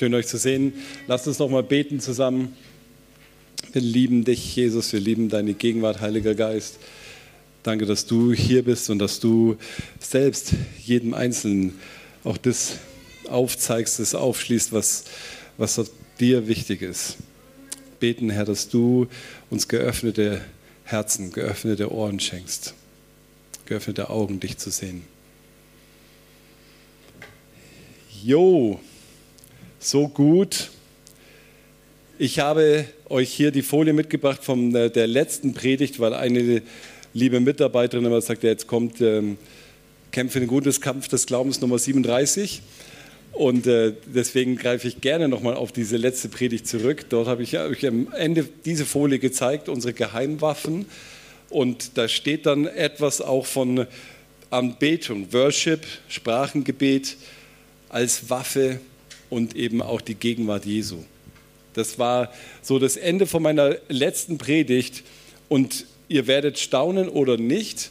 Schön euch zu sehen. Lasst uns noch mal beten zusammen. Wir lieben dich, Jesus. Wir lieben deine Gegenwart, Heiliger Geist. Danke, dass du hier bist und dass du selbst jedem Einzelnen auch das aufzeigst, das aufschließt, was, was dir wichtig ist. Beten, Herr, dass du uns geöffnete Herzen, geöffnete Ohren schenkst, geöffnete Augen, dich zu sehen. Jo, so gut. Ich habe euch hier die Folie mitgebracht von der letzten Predigt, weil eine liebe Mitarbeiterin immer sagt, jetzt kommt ähm, Kämpfe den gutes Kampf des Glaubens Nummer 37. Und äh, deswegen greife ich gerne nochmal auf diese letzte Predigt zurück. Dort habe ich euch am Ende diese Folie gezeigt, unsere Geheimwaffen. Und da steht dann etwas auch von Anbetung, Worship, Sprachengebet als Waffe und eben auch die Gegenwart Jesu. Das war so das Ende von meiner letzten Predigt und ihr werdet staunen oder nicht.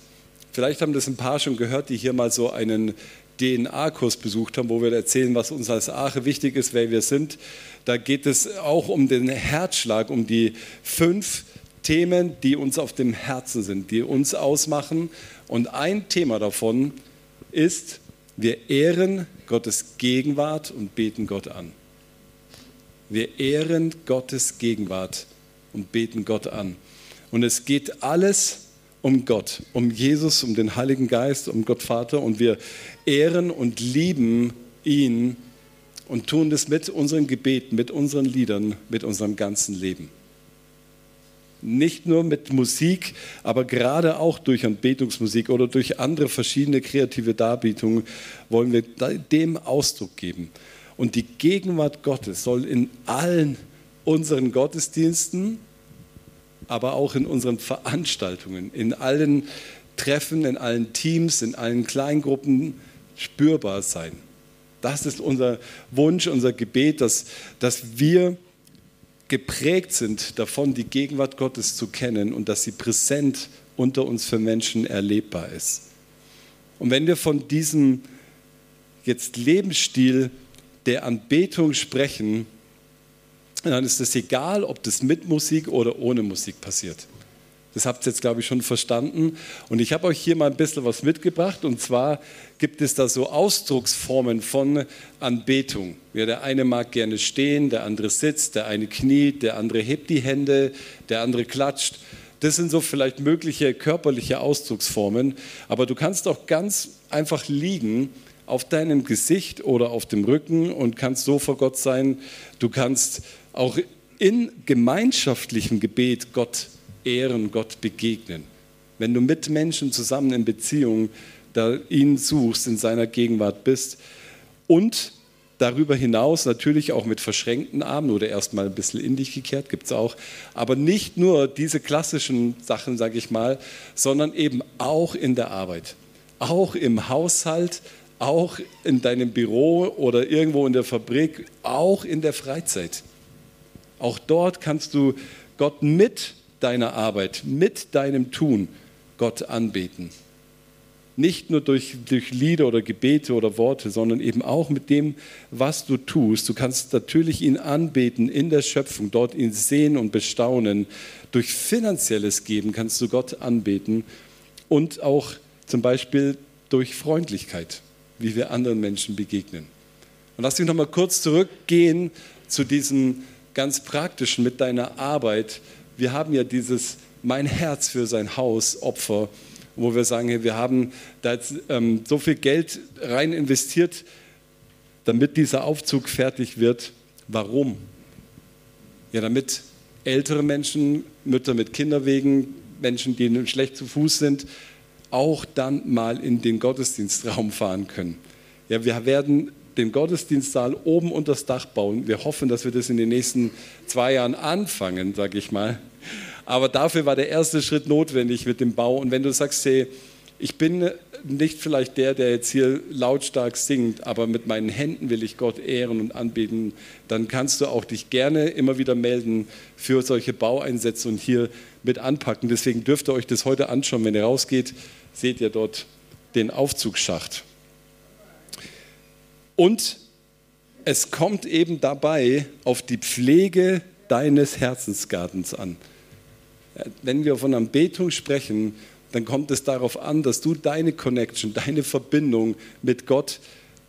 Vielleicht haben das ein paar schon gehört, die hier mal so einen DNA-Kurs besucht haben, wo wir erzählen, was uns als Arche wichtig ist, wer wir sind. Da geht es auch um den Herzschlag, um die fünf Themen, die uns auf dem Herzen sind, die uns ausmachen. Und ein Thema davon ist, wir ehren Gottes Gegenwart und beten Gott an. Wir ehren Gottes Gegenwart und beten Gott an. Und es geht alles um Gott, um Jesus, um den Heiligen Geist, um Gott Vater. Und wir ehren und lieben ihn und tun das mit unseren Gebeten, mit unseren Liedern, mit unserem ganzen Leben. Nicht nur mit Musik, aber gerade auch durch Anbetungsmusik oder durch andere verschiedene kreative Darbietungen wollen wir dem Ausdruck geben. Und die Gegenwart Gottes soll in allen unseren Gottesdiensten, aber auch in unseren Veranstaltungen, in allen Treffen, in allen Teams, in allen Kleingruppen spürbar sein. Das ist unser Wunsch, unser Gebet, dass, dass wir geprägt sind davon, die Gegenwart Gottes zu kennen und dass sie präsent unter uns für Menschen erlebbar ist. Und wenn wir von diesem jetzt Lebensstil der Anbetung sprechen, dann ist es egal, ob das mit Musik oder ohne Musik passiert. Das habt ihr jetzt, glaube ich, schon verstanden. Und ich habe euch hier mal ein bisschen was mitgebracht. Und zwar gibt es da so Ausdrucksformen von Anbetung. Ja, der eine mag gerne stehen, der andere sitzt, der eine kniet, der andere hebt die Hände, der andere klatscht. Das sind so vielleicht mögliche körperliche Ausdrucksformen. Aber du kannst auch ganz einfach liegen auf deinem Gesicht oder auf dem Rücken und kannst so vor Gott sein. Du kannst auch in gemeinschaftlichem Gebet Gott ehren, Gott begegnen. Wenn du mit Menschen zusammen in Beziehung da ihn suchst, in seiner Gegenwart bist und darüber hinaus natürlich auch mit verschränkten Armen oder erstmal ein bisschen in dich gekehrt, gibt es auch. Aber nicht nur diese klassischen Sachen, sage ich mal, sondern eben auch in der Arbeit, auch im Haushalt, auch in deinem Büro oder irgendwo in der Fabrik, auch in der Freizeit. Auch dort kannst du Gott mit deiner Arbeit, mit deinem Tun Gott anbeten. Nicht nur durch, durch Lieder oder Gebete oder Worte, sondern eben auch mit dem, was du tust. Du kannst natürlich ihn anbeten in der Schöpfung, dort ihn sehen und bestaunen. Durch finanzielles Geben kannst du Gott anbeten und auch zum Beispiel durch Freundlichkeit, wie wir anderen Menschen begegnen. Und lass mich nochmal kurz zurückgehen zu diesem ganz praktischen mit deiner Arbeit wir haben ja dieses Mein Herz für sein Haus Opfer, wo wir sagen, wir haben da jetzt ähm, so viel Geld rein investiert, damit dieser Aufzug fertig wird. Warum? Ja, damit ältere Menschen, Mütter mit Kinderwegen, Menschen, die schlecht zu Fuß sind, auch dann mal in den Gottesdienstraum fahren können. Ja, wir werden den Gottesdienstsaal oben unter das Dach bauen. Wir hoffen, dass wir das in den nächsten zwei Jahren anfangen, sage ich mal. Aber dafür war der erste Schritt notwendig mit dem Bau. Und wenn du sagst, hey, ich bin nicht vielleicht der, der jetzt hier lautstark singt, aber mit meinen Händen will ich Gott ehren und anbeten, dann kannst du auch dich gerne immer wieder melden für solche Baueinsätze und hier mit anpacken. Deswegen dürft ihr euch das heute anschauen. Wenn ihr rausgeht, seht ihr dort den Aufzugsschacht. Und es kommt eben dabei auf die Pflege deines Herzensgartens an. Wenn wir von Anbetung sprechen, dann kommt es darauf an, dass du deine Connection, deine Verbindung mit Gott,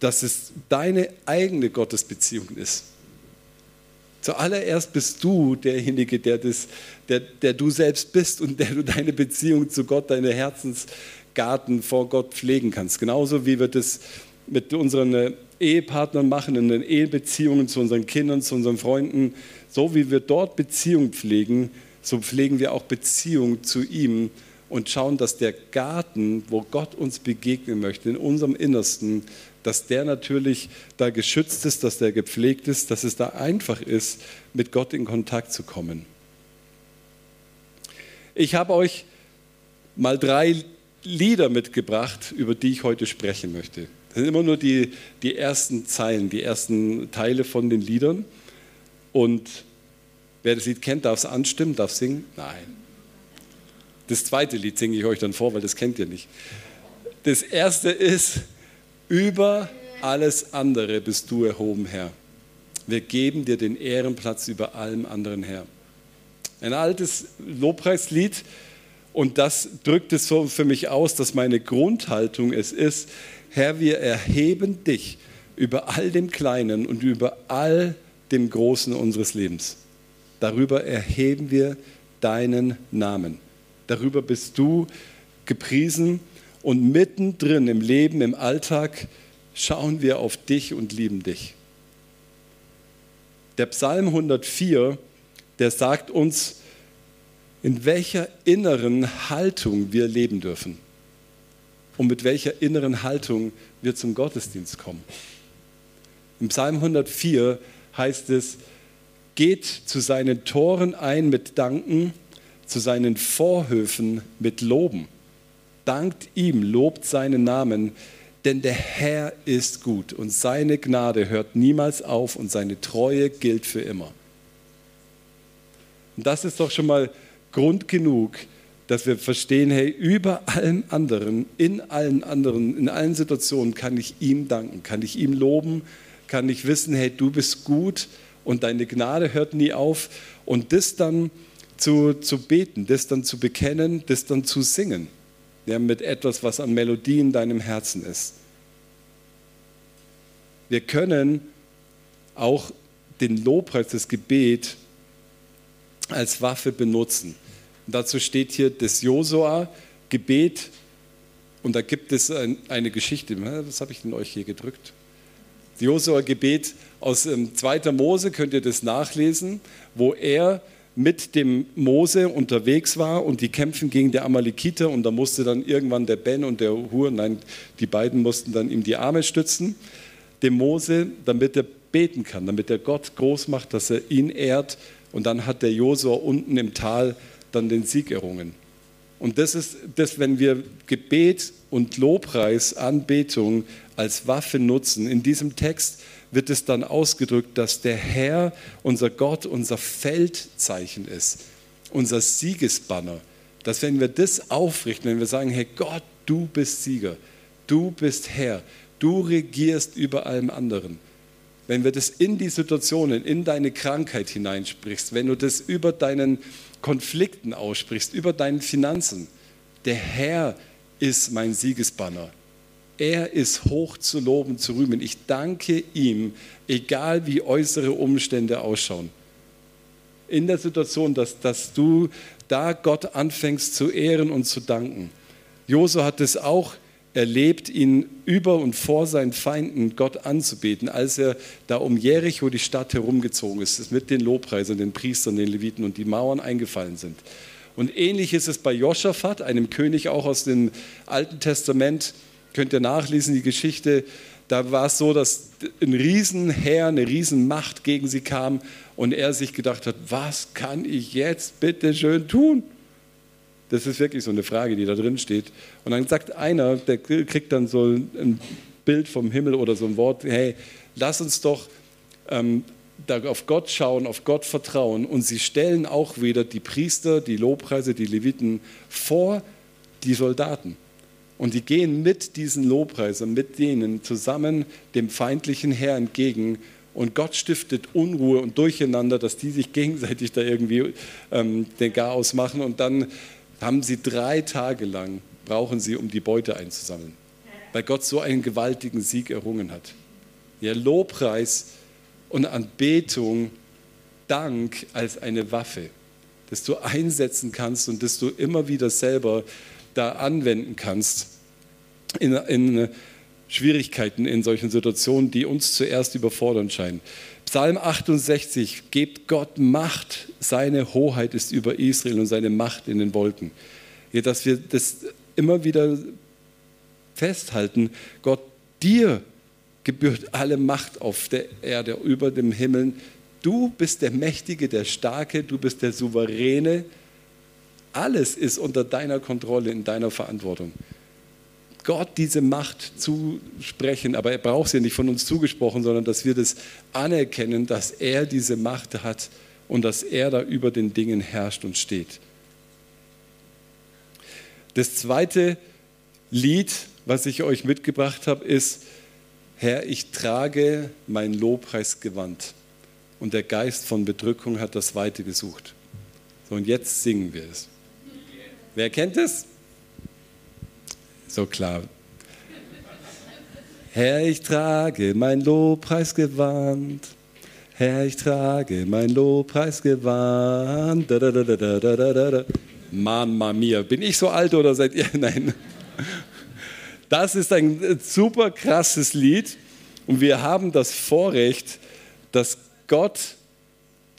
dass es deine eigene Gottesbeziehung ist. Zuallererst bist du derjenige, der, das, der, der du selbst bist und der du deine Beziehung zu Gott, deine Herzensgarten vor Gott pflegen kannst. Genauso wie wir das mit unseren äh, Ehepartnern machen, in den Ehebeziehungen zu unseren Kindern, zu unseren Freunden. So wie wir dort Beziehung pflegen, so pflegen wir auch Beziehung zu ihm und schauen, dass der Garten, wo Gott uns begegnen möchte, in unserem Innersten, dass der natürlich da geschützt ist, dass der gepflegt ist, dass es da einfach ist, mit Gott in Kontakt zu kommen. Ich habe euch mal drei Lieder mitgebracht, über die ich heute sprechen möchte. Das sind immer nur die, die ersten Zeilen, die ersten Teile von den Liedern. Und wer das Lied kennt, darf es anstimmen, darf singen? Nein. Das zweite Lied singe ich euch dann vor, weil das kennt ihr nicht. Das erste ist, über alles andere bist du erhoben, Herr. Wir geben dir den Ehrenplatz über allem anderen, Herr. Ein altes Lobpreislied und das drückt es so für mich aus, dass meine Grundhaltung es ist, Herr, wir erheben dich über all dem Kleinen und über all dem Großen unseres Lebens. Darüber erheben wir deinen Namen. Darüber bist du gepriesen und mittendrin im Leben, im Alltag schauen wir auf dich und lieben dich. Der Psalm 104, der sagt uns, in welcher inneren Haltung wir leben dürfen und mit welcher inneren Haltung wir zum Gottesdienst kommen. Im Psalm 104 heißt es, geht zu seinen Toren ein mit Danken, zu seinen Vorhöfen mit Loben dankt ihm, lobt seinen Namen, denn der Herr ist gut und seine Gnade hört niemals auf und seine Treue gilt für immer. Und das ist doch schon mal Grund genug, dass wir verstehen, hey, über allen anderen, in allen anderen, in allen Situationen kann ich ihm danken, kann ich ihm loben, kann ich wissen, hey, du bist gut und deine Gnade hört nie auf. Und das dann zu, zu beten, das dann zu bekennen, das dann zu singen ja, mit etwas, was an Melodie in deinem Herzen ist. Wir können auch den Lobpreis, das Gebet als Waffe benutzen. Und dazu steht hier das Josua Gebet und da gibt es eine Geschichte. Was habe ich denn euch hier gedrückt? Josua Gebet aus 2. Ähm, Mose könnt ihr das nachlesen, wo er mit dem Mose unterwegs war und die kämpfen gegen die Amalekiter und da musste dann irgendwann der Ben und der Hur, nein, die beiden mussten dann ihm die Arme stützen, dem Mose, damit er beten kann, damit er Gott groß macht, dass er ihn ehrt und dann hat der Josua unten im Tal dann den Sieg errungen. Und das ist das, wenn wir Gebet und Lobpreis, Anbetung als Waffe nutzen. In diesem Text wird es dann ausgedrückt, dass der Herr, unser Gott, unser Feldzeichen ist, unser Siegesbanner. Dass wenn wir das aufrichten, wenn wir sagen, hey Gott, du bist Sieger, du bist Herr, du regierst über allem anderen. Wenn wir das in die Situationen, in deine Krankheit hineinsprichst, wenn du das über deinen Konflikten aussprichst, über deinen Finanzen, der Herr ist mein Siegesbanner. Er ist hoch zu loben, zu rühmen. Ich danke ihm, egal wie äußere Umstände ausschauen. In der Situation, dass, dass du da Gott anfängst zu ehren und zu danken. Josu hat es auch erlebt, ihn über und vor seinen Feinden Gott anzubeten, als er da um Jericho die Stadt herumgezogen ist, mit den Lobpreisern, den Priestern, den Leviten und die Mauern eingefallen sind. Und ähnlich ist es bei Josaphat, einem König auch aus dem Alten Testament, Könnt ihr nachlesen, die Geschichte. Da war es so, dass ein Riesenheer, eine Riesenmacht gegen sie kam und er sich gedacht hat, was kann ich jetzt bitte schön tun? Das ist wirklich so eine Frage, die da drin steht. Und dann sagt einer, der kriegt dann so ein Bild vom Himmel oder so ein Wort, hey, lass uns doch ähm, auf Gott schauen, auf Gott vertrauen. Und sie stellen auch wieder die Priester, die Lobpreise, die Leviten vor die Soldaten. Und die gehen mit diesen Lobpreisern, mit denen zusammen dem feindlichen Herr entgegen. und Gott stiftet Unruhe und Durcheinander, dass die sich gegenseitig da irgendwie ähm, den Chaos machen und dann haben sie drei Tage lang, brauchen sie, um die Beute einzusammeln, weil Gott so einen gewaltigen Sieg errungen hat. Ja, Lobpreis und Anbetung, Dank als eine Waffe, das du einsetzen kannst und das du immer wieder selber da anwenden kannst in, in Schwierigkeiten, in solchen Situationen, die uns zuerst überfordern scheinen. Psalm 68, gebt Gott Macht, seine Hoheit ist über Israel und seine Macht in den Wolken. Ja, dass wir das immer wieder festhalten, Gott, dir gebührt alle Macht auf der Erde, über dem Himmel. Du bist der Mächtige, der Starke, du bist der Souveräne. Alles ist unter deiner Kontrolle, in deiner Verantwortung. Gott diese Macht zusprechen, aber er braucht sie nicht von uns zugesprochen, sondern dass wir das anerkennen, dass er diese Macht hat und dass er da über den Dingen herrscht und steht. Das zweite Lied, was ich euch mitgebracht habe, ist, Herr, ich trage mein Lobpreisgewand. Und der Geist von Bedrückung hat das Weite gesucht. So, und jetzt singen wir es. Wer kennt es? So klar. Herr, ich trage mein Lobpreisgewand. Herr, ich trage mein Lobpreisgewand. Da, da, da. Mamma mia, bin ich so alt oder seid ihr? Nein. Das ist ein super krasses Lied und wir haben das Vorrecht, dass Gott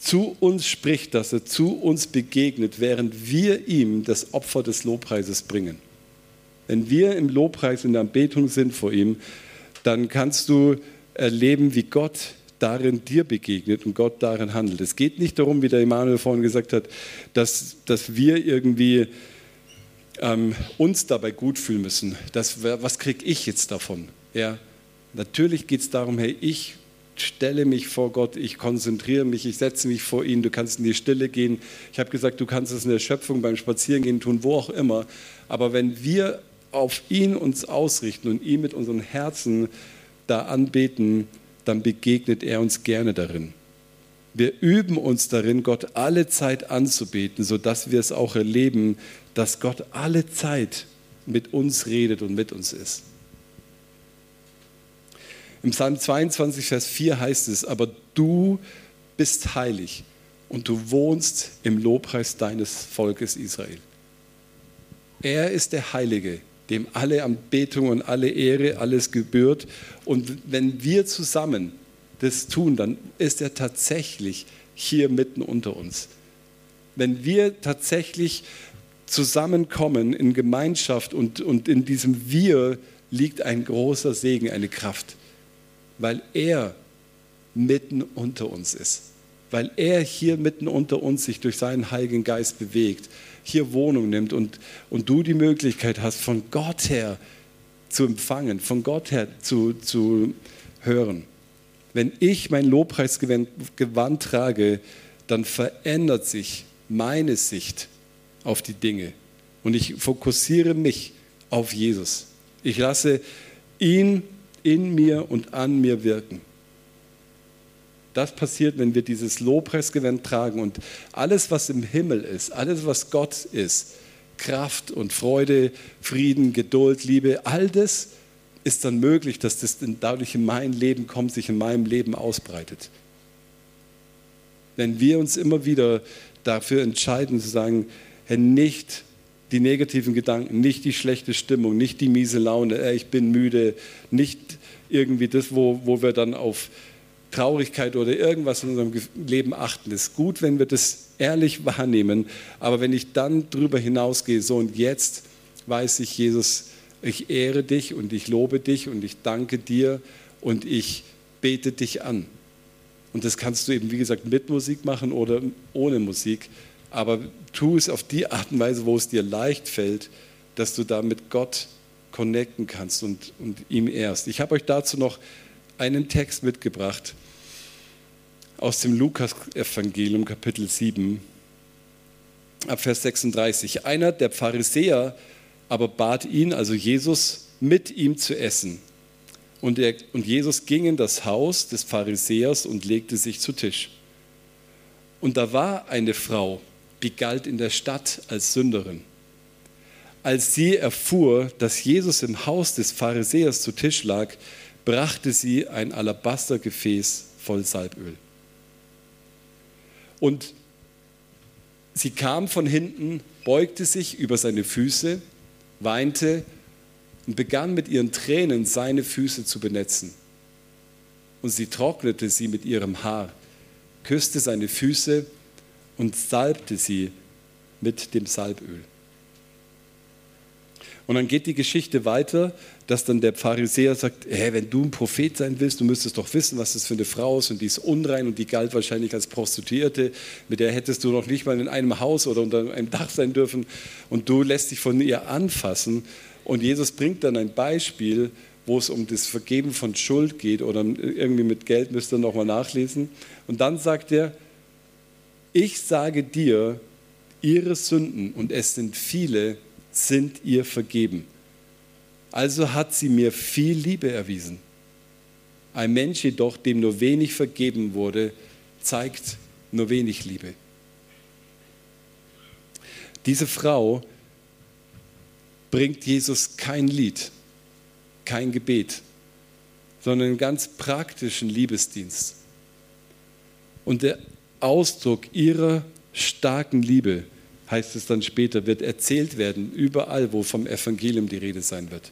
zu uns spricht, dass er zu uns begegnet, während wir ihm das Opfer des Lobpreises bringen. Wenn wir im Lobpreis, in der Anbetung sind vor ihm, dann kannst du erleben, wie Gott darin dir begegnet und Gott darin handelt. Es geht nicht darum, wie der Emanuel vorhin gesagt hat, dass, dass wir irgendwie ähm, uns dabei gut fühlen müssen. Das, was kriege ich jetzt davon? Ja, natürlich geht es darum, hey, ich stelle mich vor Gott, ich konzentriere mich, ich setze mich vor ihn, du kannst in die Stille gehen. Ich habe gesagt, du kannst es in der Schöpfung, beim Spazierengehen tun, wo auch immer. Aber wenn wir auf ihn uns ausrichten und ihn mit unseren Herzen da anbeten, dann begegnet er uns gerne darin. Wir üben uns darin, Gott alle Zeit anzubeten, sodass wir es auch erleben, dass Gott alle Zeit mit uns redet und mit uns ist. Im Psalm 22, Vers 4 heißt es, aber du bist heilig und du wohnst im Lobpreis deines Volkes Israel. Er ist der Heilige, dem alle Anbetung und alle Ehre, alles gebührt. Und wenn wir zusammen das tun, dann ist er tatsächlich hier mitten unter uns. Wenn wir tatsächlich zusammenkommen in Gemeinschaft und, und in diesem Wir liegt ein großer Segen, eine Kraft, weil er mitten unter uns ist, weil er hier mitten unter uns sich durch seinen Heiligen Geist bewegt hier Wohnung nimmt und, und du die Möglichkeit hast, von Gott her zu empfangen, von Gott her zu, zu hören. Wenn ich mein Lobpreisgewand trage, dann verändert sich meine Sicht auf die Dinge und ich fokussiere mich auf Jesus. Ich lasse ihn in mir und an mir wirken. Das passiert, wenn wir dieses Lobpreisgewand tragen und alles, was im Himmel ist, alles, was Gott ist, Kraft und Freude, Frieden, Geduld, Liebe, all das ist dann möglich, dass das dadurch in mein Leben kommt, sich in meinem Leben ausbreitet. Wenn wir uns immer wieder dafür entscheiden zu sagen, Herr, nicht die negativen Gedanken, nicht die schlechte Stimmung, nicht die miese Laune, ich bin müde, nicht irgendwie das, wo, wo wir dann auf Traurigkeit oder irgendwas in unserem Leben achten. Es ist gut, wenn wir das ehrlich wahrnehmen, aber wenn ich dann darüber hinausgehe, so und jetzt weiß ich, Jesus, ich ehre dich und ich lobe dich und ich danke dir und ich bete dich an. Und das kannst du eben, wie gesagt, mit Musik machen oder ohne Musik, aber tu es auf die Art und Weise, wo es dir leicht fällt, dass du da mit Gott connecten kannst und, und ihm ehrst. Ich habe euch dazu noch einen Text mitgebracht aus dem Lukas-Evangelium, Kapitel 7, ab Vers 36. Einer der Pharisäer aber bat ihn, also Jesus, mit ihm zu essen. Und, er, und Jesus ging in das Haus des Pharisäers und legte sich zu Tisch. Und da war eine Frau, die galt in der Stadt als Sünderin. Als sie erfuhr, dass Jesus im Haus des Pharisäers zu Tisch lag, brachte sie ein Alabastergefäß voll Salböl. Und sie kam von hinten, beugte sich über seine Füße, weinte und begann mit ihren Tränen seine Füße zu benetzen. Und sie trocknete sie mit ihrem Haar, küsste seine Füße und salbte sie mit dem Salböl. Und dann geht die Geschichte weiter, dass dann der Pharisäer sagt, hey, wenn du ein Prophet sein willst, du müsstest doch wissen, was das für eine Frau ist und die ist unrein und die galt wahrscheinlich als Prostituierte, mit der hättest du noch nicht mal in einem Haus oder unter einem Dach sein dürfen und du lässt dich von ihr anfassen. Und Jesus bringt dann ein Beispiel, wo es um das Vergeben von Schuld geht oder irgendwie mit Geld, müsst ihr nochmal nachlesen. Und dann sagt er, ich sage dir, ihre Sünden, und es sind viele, sind ihr vergeben. Also hat sie mir viel Liebe erwiesen. Ein Mensch jedoch, dem nur wenig vergeben wurde, zeigt nur wenig Liebe. Diese Frau bringt Jesus kein Lied, kein Gebet, sondern einen ganz praktischen Liebesdienst. Und der Ausdruck ihrer starken Liebe heißt es dann später, wird erzählt werden, überall, wo vom Evangelium die Rede sein wird.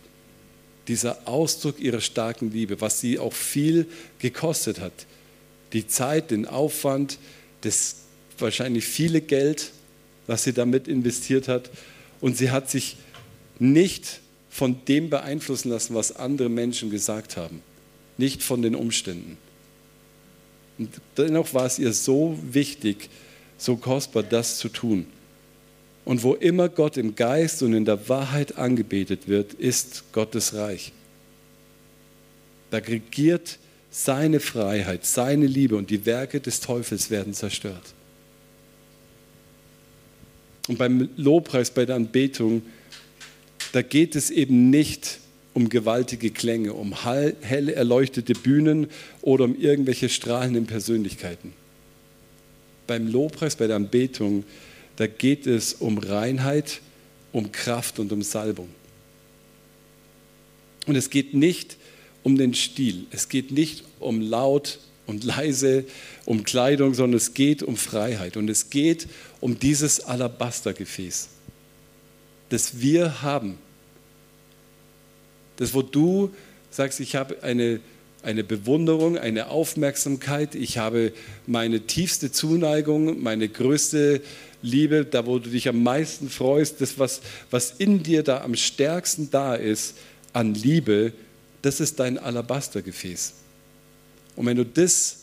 Dieser Ausdruck ihrer starken Liebe, was sie auch viel gekostet hat. Die Zeit, den Aufwand, das wahrscheinlich viele Geld, was sie damit investiert hat. Und sie hat sich nicht von dem beeinflussen lassen, was andere Menschen gesagt haben. Nicht von den Umständen. Und dennoch war es ihr so wichtig, so kostbar, das zu tun. Und wo immer Gott im Geist und in der Wahrheit angebetet wird, ist Gottes Reich. Da regiert seine Freiheit, seine Liebe und die Werke des Teufels werden zerstört. Und beim Lobpreis, bei der Anbetung, da geht es eben nicht um gewaltige Klänge, um hell erleuchtete Bühnen oder um irgendwelche strahlenden Persönlichkeiten. Beim Lobpreis, bei der Anbetung da geht es um Reinheit, um Kraft und um Salbung. Und es geht nicht um den Stil, es geht nicht um laut und leise, um Kleidung, sondern es geht um Freiheit und es geht um dieses Alabastergefäß, das wir haben. Das, wo du sagst, ich habe eine, eine Bewunderung, eine Aufmerksamkeit, ich habe meine tiefste Zuneigung, meine größte Liebe, da wo du dich am meisten freust, das, was, was in dir da am stärksten da ist an Liebe, das ist dein Alabastergefäß. Und wenn du das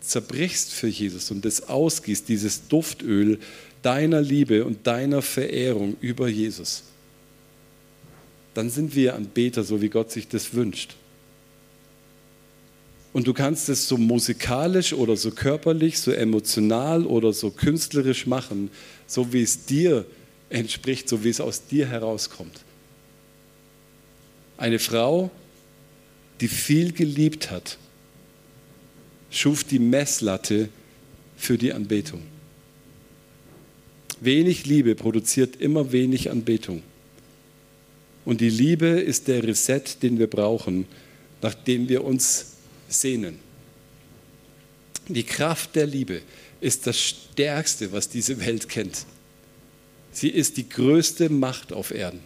zerbrichst für Jesus und das ausgießt, dieses Duftöl deiner Liebe und deiner Verehrung über Jesus, dann sind wir Anbeter, so wie Gott sich das wünscht. Und du kannst es so musikalisch oder so körperlich, so emotional oder so künstlerisch machen, so wie es dir entspricht, so wie es aus dir herauskommt. Eine Frau, die viel geliebt hat, schuf die Messlatte für die Anbetung. Wenig Liebe produziert immer wenig Anbetung. Und die Liebe ist der Reset, den wir brauchen, nachdem wir uns sehnen. Die Kraft der Liebe ist das Stärkste, was diese Welt kennt. Sie ist die größte Macht auf Erden.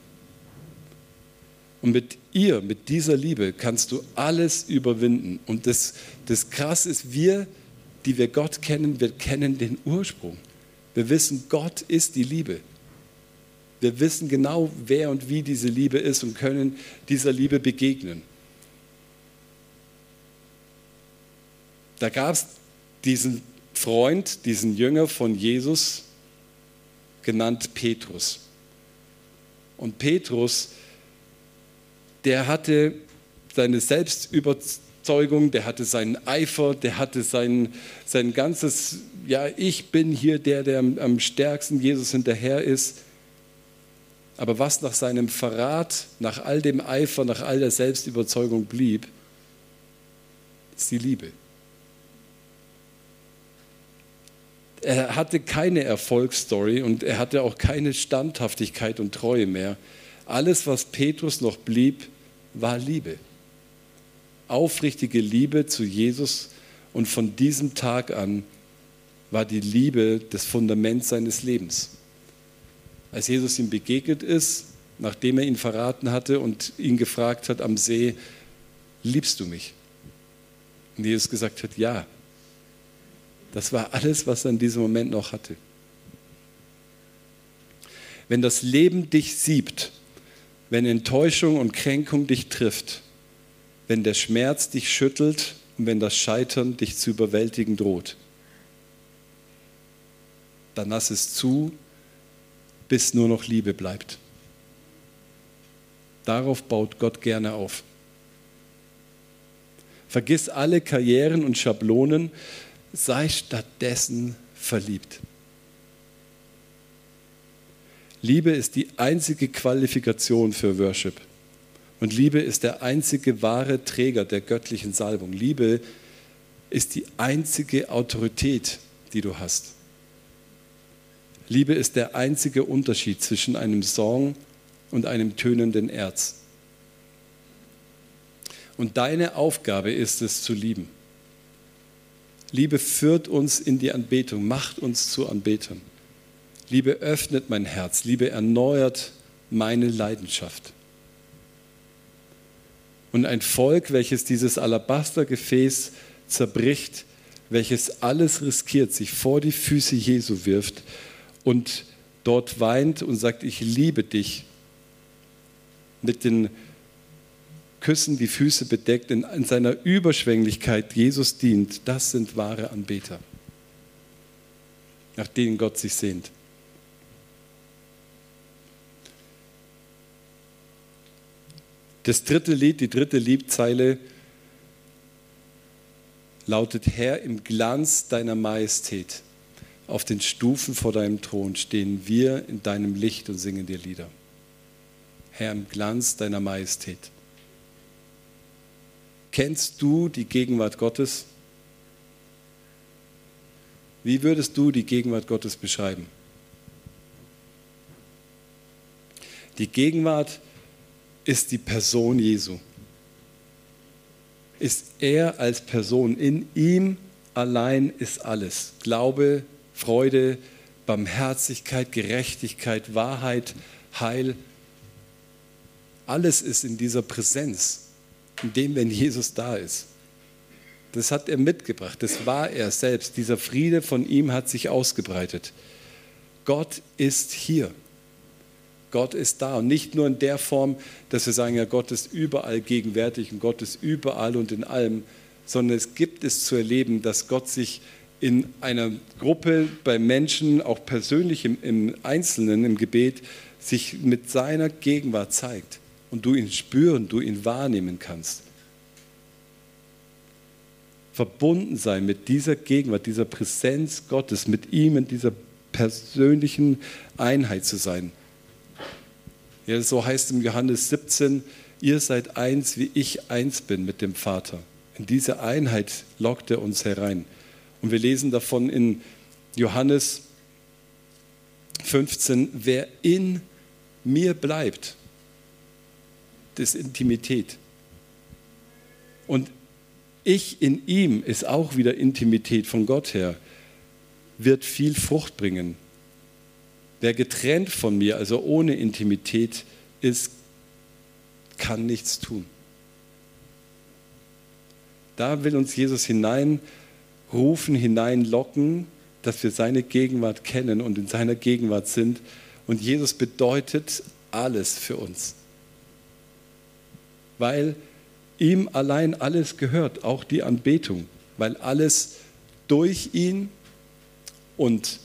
Und mit ihr, mit dieser Liebe, kannst du alles überwinden. Und das, das Krass ist, wir, die wir Gott kennen, wir kennen den Ursprung. Wir wissen, Gott ist die Liebe. Wir wissen genau, wer und wie diese Liebe ist und können dieser Liebe begegnen. Da gab es diesen Freund, diesen Jünger von Jesus, genannt Petrus. Und Petrus, der hatte seine Selbstüberzeugung, der hatte seinen Eifer, der hatte sein, sein ganzes, ja, ich bin hier der, der am, am stärksten Jesus hinterher ist. Aber was nach seinem Verrat, nach all dem Eifer, nach all der Selbstüberzeugung blieb, ist die Liebe. Er hatte keine Erfolgsstory und er hatte auch keine Standhaftigkeit und Treue mehr. Alles, was Petrus noch blieb, war Liebe. Aufrichtige Liebe zu Jesus und von diesem Tag an war die Liebe das Fundament seines Lebens. Als Jesus ihm begegnet ist, nachdem er ihn verraten hatte und ihn gefragt hat am See, liebst du mich? Und Jesus gesagt hat, ja. Das war alles, was er in diesem Moment noch hatte. Wenn das Leben dich siebt, wenn Enttäuschung und Kränkung dich trifft, wenn der Schmerz dich schüttelt und wenn das Scheitern dich zu überwältigen droht, dann lass es zu, bis nur noch Liebe bleibt. Darauf baut Gott gerne auf. Vergiss alle Karrieren und Schablonen, sei stattdessen verliebt. Liebe ist die einzige Qualifikation für Worship. Und Liebe ist der einzige wahre Träger der göttlichen Salbung. Liebe ist die einzige Autorität, die du hast. Liebe ist der einzige Unterschied zwischen einem Song und einem tönenden Erz. Und deine Aufgabe ist es zu lieben. Liebe führt uns in die Anbetung, macht uns zu Anbetern. Liebe öffnet mein Herz, Liebe erneuert meine Leidenschaft. Und ein Volk, welches dieses Alabastergefäß zerbricht, welches alles riskiert, sich vor die Füße Jesu wirft und dort weint und sagt, ich liebe dich, mit den Küssen die Füße bedeckt, in, in seiner Überschwänglichkeit Jesus dient, das sind wahre Anbeter, nach denen Gott sich sehnt. Das dritte Lied, die dritte Liedzeile lautet, Herr, im Glanz deiner Majestät, auf den Stufen vor deinem Thron stehen wir in deinem Licht und singen dir Lieder. Herr, im Glanz deiner Majestät. Kennst du die Gegenwart Gottes? Wie würdest du die Gegenwart Gottes beschreiben? Die Gegenwart ist die Person Jesu. Ist er als Person. In ihm allein ist alles. Glaube, Freude, Barmherzigkeit, Gerechtigkeit, Wahrheit, Heil. Alles ist in dieser Präsenz, in dem, wenn Jesus da ist. Das hat er mitgebracht, das war er selbst. Dieser Friede von ihm hat sich ausgebreitet. Gott ist hier. Gott ist da und nicht nur in der Form, dass wir sagen, ja, Gott ist überall gegenwärtig und Gott ist überall und in allem, sondern es gibt es zu erleben, dass Gott sich in einer Gruppe bei Menschen, auch persönlich im, im Einzelnen, im Gebet, sich mit seiner Gegenwart zeigt und du ihn spüren, du ihn wahrnehmen kannst. Verbunden sein mit dieser Gegenwart, dieser Präsenz Gottes, mit ihm in dieser persönlichen Einheit zu sein. Ja, so heißt im Johannes 17, ihr seid eins, wie ich eins bin mit dem Vater. In diese Einheit lockt er uns herein. Und wir lesen davon in Johannes 15, wer in mir bleibt, das ist Intimität. Und ich in ihm ist auch wieder Intimität von Gott her, wird viel Frucht bringen. Wer getrennt von mir, also ohne Intimität ist, kann nichts tun. Da will uns Jesus hineinrufen, hineinlocken, dass wir seine Gegenwart kennen und in seiner Gegenwart sind. Und Jesus bedeutet alles für uns, weil ihm allein alles gehört, auch die Anbetung, weil alles durch ihn und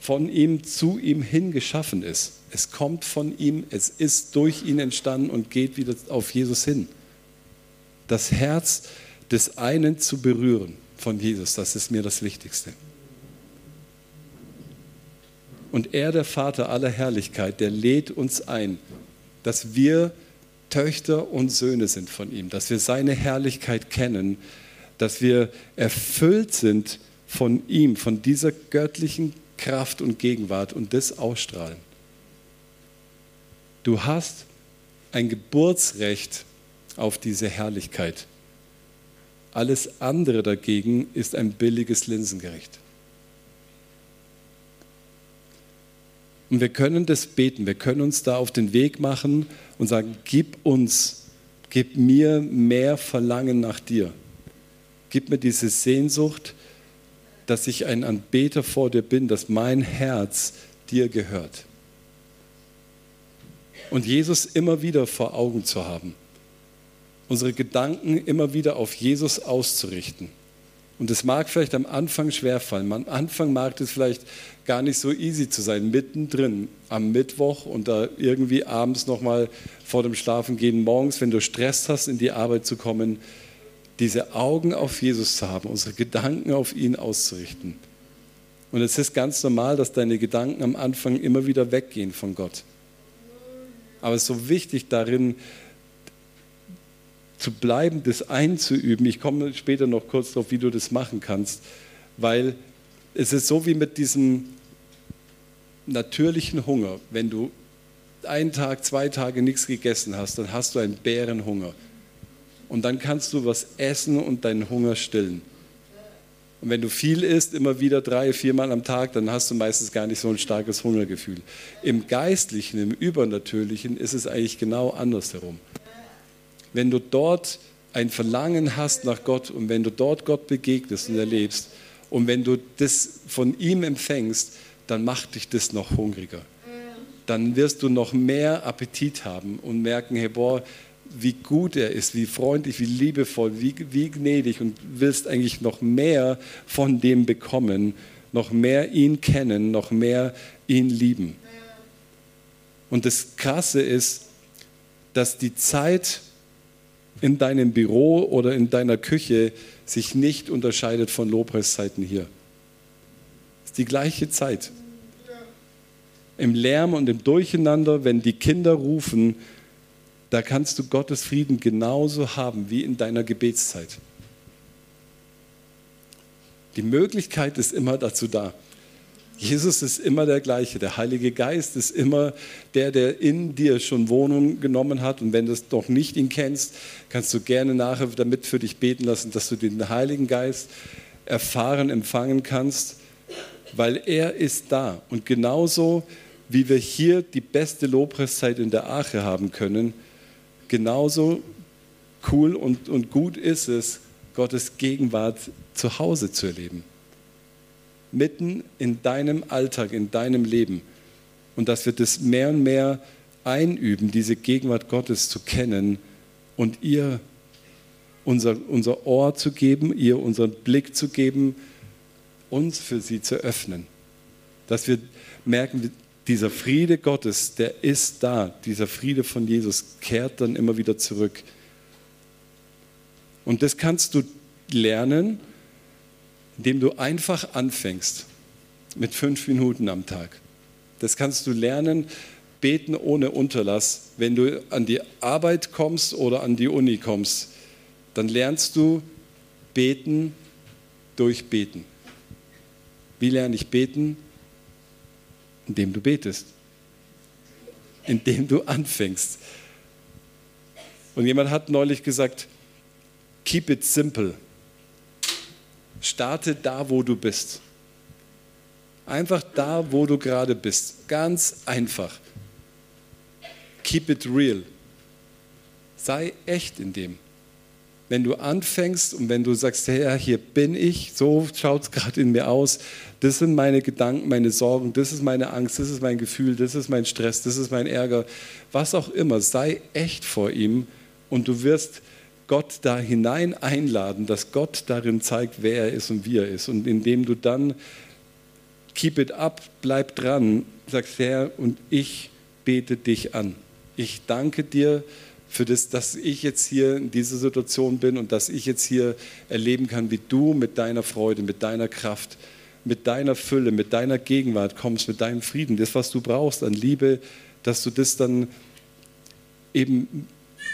von ihm zu ihm hin geschaffen ist. Es kommt von ihm, es ist durch ihn entstanden und geht wieder auf Jesus hin. Das Herz des einen zu berühren von Jesus, das ist mir das Wichtigste. Und er, der Vater aller Herrlichkeit, der lädt uns ein, dass wir Töchter und Söhne sind von ihm, dass wir seine Herrlichkeit kennen, dass wir erfüllt sind von ihm, von dieser göttlichen Kraft und Gegenwart und das ausstrahlen. Du hast ein Geburtsrecht auf diese Herrlichkeit. Alles andere dagegen ist ein billiges Linsengericht. Und wir können das beten, wir können uns da auf den Weg machen und sagen, gib uns, gib mir mehr Verlangen nach dir. Gib mir diese Sehnsucht, dass ich ein Anbeter vor dir bin, dass mein Herz dir gehört. Und Jesus immer wieder vor Augen zu haben, unsere Gedanken immer wieder auf Jesus auszurichten. Und es mag vielleicht am Anfang schwerfallen. Am Anfang mag es vielleicht gar nicht so easy zu sein, mittendrin am Mittwoch und da irgendwie abends nochmal vor dem Schlafengehen morgens, wenn du Stress hast, in die Arbeit zu kommen, diese Augen auf Jesus zu haben, unsere Gedanken auf ihn auszurichten. Und es ist ganz normal, dass deine Gedanken am Anfang immer wieder weggehen von Gott. Aber es ist so wichtig darin, zu bleiben, das einzuüben. Ich komme später noch kurz darauf, wie du das machen kannst, weil es ist so wie mit diesem natürlichen Hunger. Wenn du einen Tag, zwei Tage nichts gegessen hast, dann hast du einen Bärenhunger. Und dann kannst du was essen und deinen Hunger stillen. Und wenn du viel isst, immer wieder drei, viermal am Tag, dann hast du meistens gar nicht so ein starkes Hungergefühl. Im Geistlichen, im Übernatürlichen ist es eigentlich genau andersherum. Wenn du dort ein Verlangen hast nach Gott und wenn du dort Gott begegnest und erlebst und wenn du das von ihm empfängst, dann macht dich das noch hungriger. Dann wirst du noch mehr Appetit haben und merken, hey, boah, wie gut er ist, wie freundlich, wie liebevoll, wie, wie gnädig und willst eigentlich noch mehr von dem bekommen, noch mehr ihn kennen, noch mehr ihn lieben. Und das Krasse ist, dass die Zeit in deinem Büro oder in deiner Küche sich nicht unterscheidet von Lobpreiszeiten hier die gleiche Zeit. Im Lärm und im Durcheinander, wenn die Kinder rufen, da kannst du Gottes Frieden genauso haben wie in deiner Gebetszeit. Die Möglichkeit ist immer dazu da. Jesus ist immer der gleiche. Der Heilige Geist ist immer der, der in dir schon Wohnung genommen hat. Und wenn du noch nicht ihn kennst, kannst du gerne nachher damit für dich beten lassen, dass du den Heiligen Geist erfahren, empfangen kannst weil er ist da. Und genauso wie wir hier die beste Lobpreiszeit in der Arche haben können, genauso cool und, und gut ist es, Gottes Gegenwart zu Hause zu erleben. Mitten in deinem Alltag, in deinem Leben. Und dass wir das mehr und mehr einüben, diese Gegenwart Gottes zu kennen und ihr unser, unser Ohr zu geben, ihr unseren Blick zu geben, uns für sie zu öffnen. Dass wir merken, dieser Friede Gottes, der ist da. Dieser Friede von Jesus kehrt dann immer wieder zurück. Und das kannst du lernen, indem du einfach anfängst mit fünf Minuten am Tag. Das kannst du lernen, beten ohne Unterlass. Wenn du an die Arbeit kommst oder an die Uni kommst, dann lernst du beten durch Beten. Wie lerne ich beten? Indem du betest. Indem du anfängst. Und jemand hat neulich gesagt, keep it simple. Starte da, wo du bist. Einfach da, wo du gerade bist. Ganz einfach. Keep it real. Sei echt in dem wenn du anfängst und wenn du sagst, Herr, hier bin ich, so schaut es gerade in mir aus, das sind meine Gedanken, meine Sorgen, das ist meine Angst, das ist mein Gefühl, das ist mein Stress, das ist mein Ärger, was auch immer, sei echt vor ihm und du wirst Gott da hinein einladen, dass Gott darin zeigt, wer er ist und wie er ist. Und indem du dann keep it up, bleib dran, sagst, Herr, und ich bete dich an. Ich danke dir, für das, dass ich jetzt hier in dieser Situation bin und dass ich jetzt hier erleben kann, wie du mit deiner Freude, mit deiner Kraft, mit deiner Fülle, mit deiner Gegenwart kommst, mit deinem Frieden, das, was du brauchst an Liebe, dass du das dann eben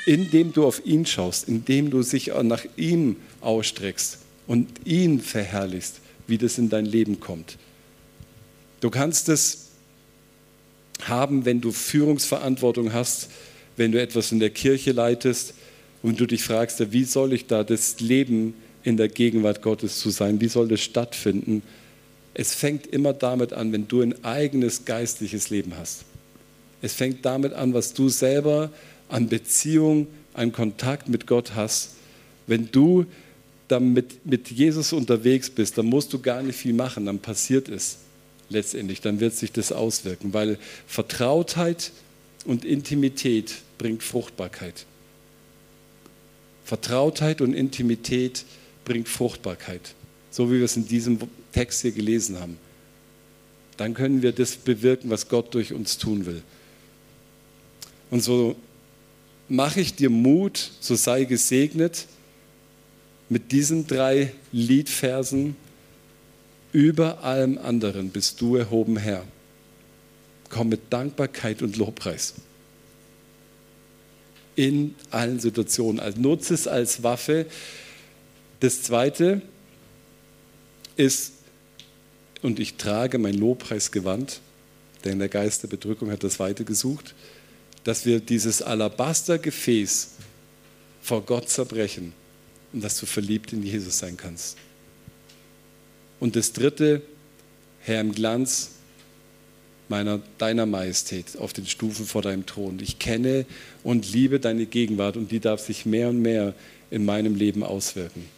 indem du auf ihn schaust, indem du dich nach ihm ausstreckst und ihn verherrlichst, wie das in dein Leben kommt. Du kannst es haben, wenn du Führungsverantwortung hast, wenn du etwas in der Kirche leitest und du dich fragst, wie soll ich da das Leben in der Gegenwart Gottes zu sein, wie soll das stattfinden? Es fängt immer damit an, wenn du ein eigenes geistliches Leben hast. Es fängt damit an, was du selber an Beziehung, an Kontakt mit Gott hast. Wenn du dann mit, mit Jesus unterwegs bist, dann musst du gar nicht viel machen, dann passiert es letztendlich, dann wird sich das auswirken, weil Vertrautheit und Intimität bringt Fruchtbarkeit. Vertrautheit und Intimität bringt Fruchtbarkeit, so wie wir es in diesem Text hier gelesen haben. Dann können wir das bewirken, was Gott durch uns tun will. Und so mache ich dir Mut, so sei gesegnet mit diesen drei Liedversen. Über allem anderen bist du erhoben Herr. Komm mit Dankbarkeit und Lobpreis. In allen Situationen. Also nutze es als Waffe. Das zweite ist, und ich trage mein Lobpreisgewand, denn der Geist der Bedrückung hat das weiter gesucht dass wir dieses Alabastergefäß vor Gott zerbrechen und dass du verliebt in Jesus sein kannst. Und das dritte, Herr im Glanz meiner, deiner Majestät auf den Stufen vor deinem Thron. Ich kenne und liebe deine Gegenwart und die darf sich mehr und mehr in meinem Leben auswirken.